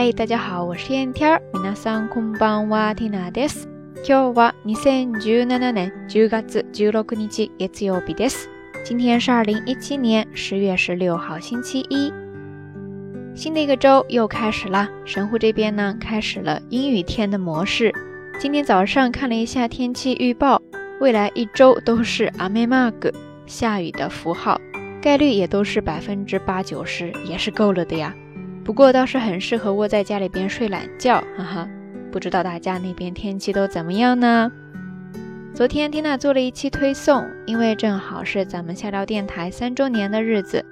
嗨，大家好，我是燕天儿。皆さんこんばんは、ティナです。今日は二千十七年十月十六日月曜日です。今天是二零一七年十月十六号星期一。新的一个周又开始了，神户这边呢开始了阴雨天的模式。今天早上看了一下天气预报，未来一周都是阿梅马格下雨的符号，概率也都是百分之八九十，也是够了的呀。 不过倒是很适合窝在家里边睡懒觉，哈哈。不知道大家那边天气都怎么样呢？昨天缇娜做了一期推送，因为正好是咱们下聊电台三周年的日子，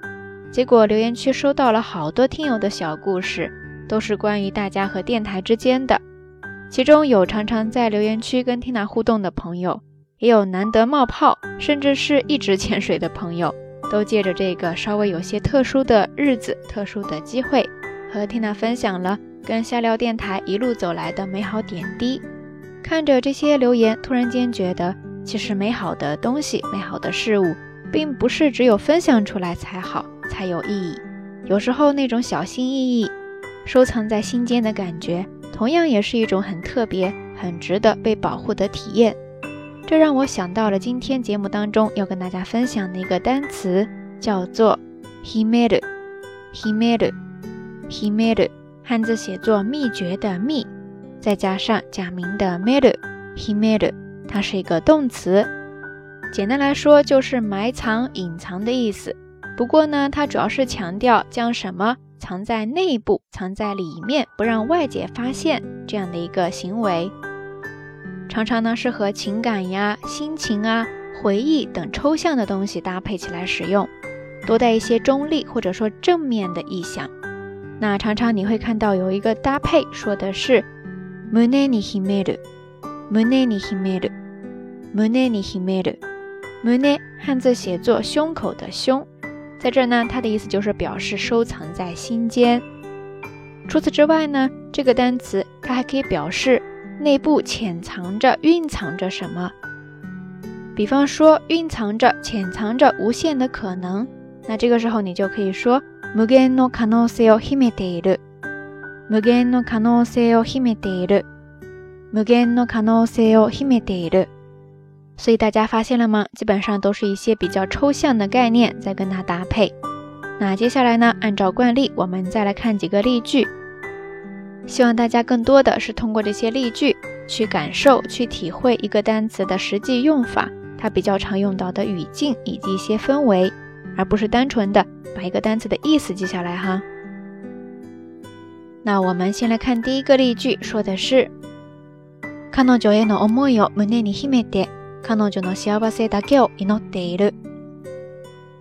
结果留言区收到了好多听友的小故事，都是关于大家和电台之间的。其中有常常在留言区跟缇娜互动的朋友，也有难得冒泡，甚至是一直潜水的朋友，都借着这个稍微有些特殊的日子、特殊的机会。和缇娜分享了跟下聊电台一路走来的美好点滴。看着这些留言，突然间觉得，其实美好的东西、美好的事物，并不是只有分享出来才好、才有意义。有时候那种小心翼翼、收藏在心间的感觉，同样也是一种很特别、很值得被保护的体验。这让我想到了今天节目当中要跟大家分享的一个单词，叫做 “himeru”。himeru。H i m e r u 汉字写作“秘诀”的“秘”，再加上假名的 “meru”，h i m e r u 它是一个动词。简单来说就是埋藏、隐藏的意思。不过呢，它主要是强调将什么藏在内部、藏在里面，不让外界发现这样的一个行为。常常呢是和情感呀、心情啊、回忆等抽象的东西搭配起来使用，多带一些中立或者说正面的意象。那常常你会看到有一个搭配，说的是 “mune ni himeru”，“mune ni himeru”，“mune ni himeru”，“mune” 汉字写作胸口的胸，在这呢，它的意思就是表示收藏在心间。除此之外呢，这个单词它还可以表示内部潜藏着、蕴藏着什么，比方说蕴藏着、潜藏着无限的可能。那这个时候你就可以说。無限の可能性を秘めている。無限の可能性を秘めている。無限の可能性を秘めている。所以大家发现了吗？基本上都是一些比较抽象的概念在跟它搭配。那接下来呢？按照惯例，我们再来看几个例句。希望大家更多的是通过这些例句去感受、去体会一个单词的实际用法，它比较常用到的语境以及一些氛围。 而不是单纯的把一个单词的意思记下来哈。那我们先来看第一个例句，说的是彼女への思いを胸に秘めて、彼女の幸せだけを祈っている。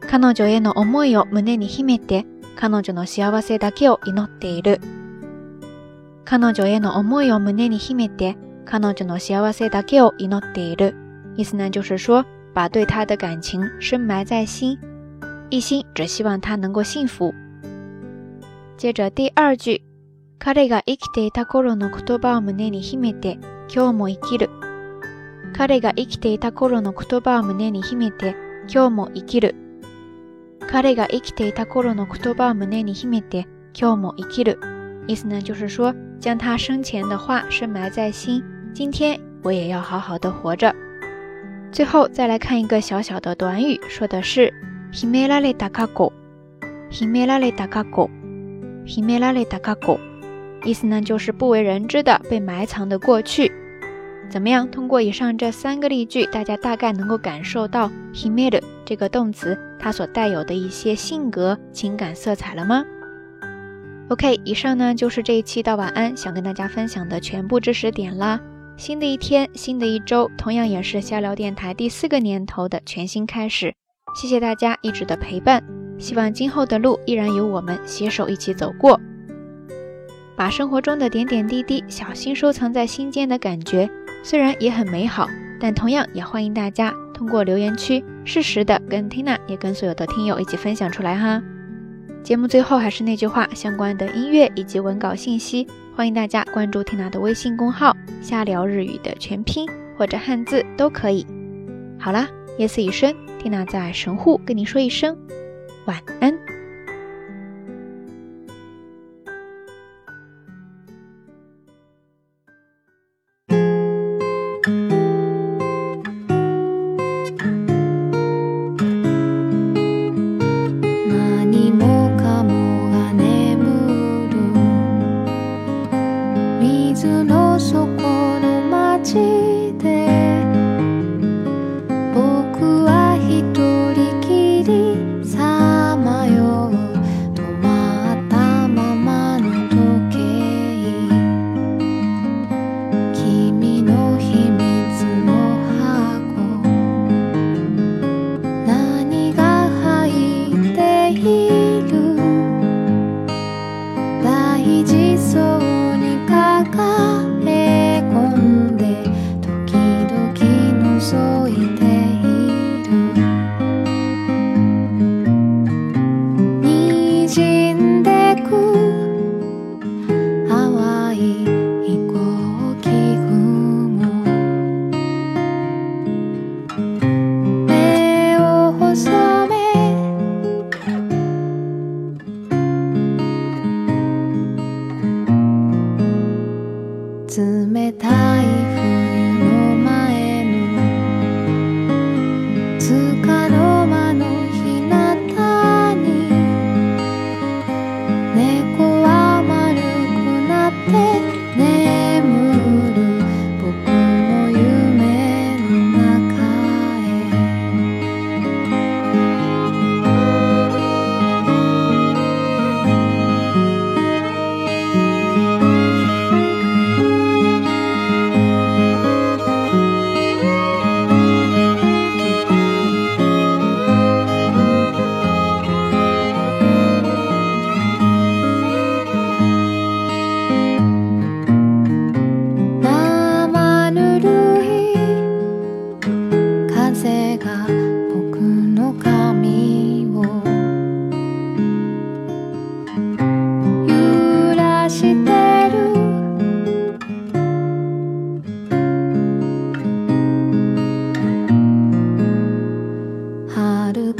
彼女への思いを胸に秘めて、彼女の幸せだけを祈っている。彼女への思いを胸に秘めて、彼女の幸せだけを祈っている。意思呢，就是说把对他的感情深埋在心。 一心只希望他能够幸福。接着第二句，彼が生きていた頃の言葉を胸に秘めて、今日も生きる。彼が生きていた頃の言葉を胸に秘めて、今日も生きる。彼が生きていた頃の言葉を胸に秘めて、今日も生きる。意思呢，就是说将他生前的话深埋在心，今天我也要好好的活着。最后再来看一个小小的短语，说的是。 秘められた過去，秘められた過去，秘められた過去，意思呢就是不为人知的被埋藏的过去。怎么样？通过以上这三个例句，大家大概能够感受到秘める这个动词它所带有的一些性格、情感色彩了吗？OK，以上呢就是这一期到晚安想跟大家分享的全部知识点啦。新的一天，新的一周，同样也是瞎聊电台第四个年头的全新开始。 谢谢大家一直的陪伴，希望今后的路依然有我们携手一起走过。把生活中的点点滴滴小心收藏在心间的感觉，虽然也很美好，但同样也欢迎大家通过留言区适时的跟 Tina 也跟所有的听友一起分享出来哈。节目最后还是那句话，相关的音乐以及文稿信息，欢迎大家关注 Tina 的微信公号“瞎聊日语”的全拼或者汉字都可以。好啦，夜色已深。蒂娜在神户跟您说一声晚安。る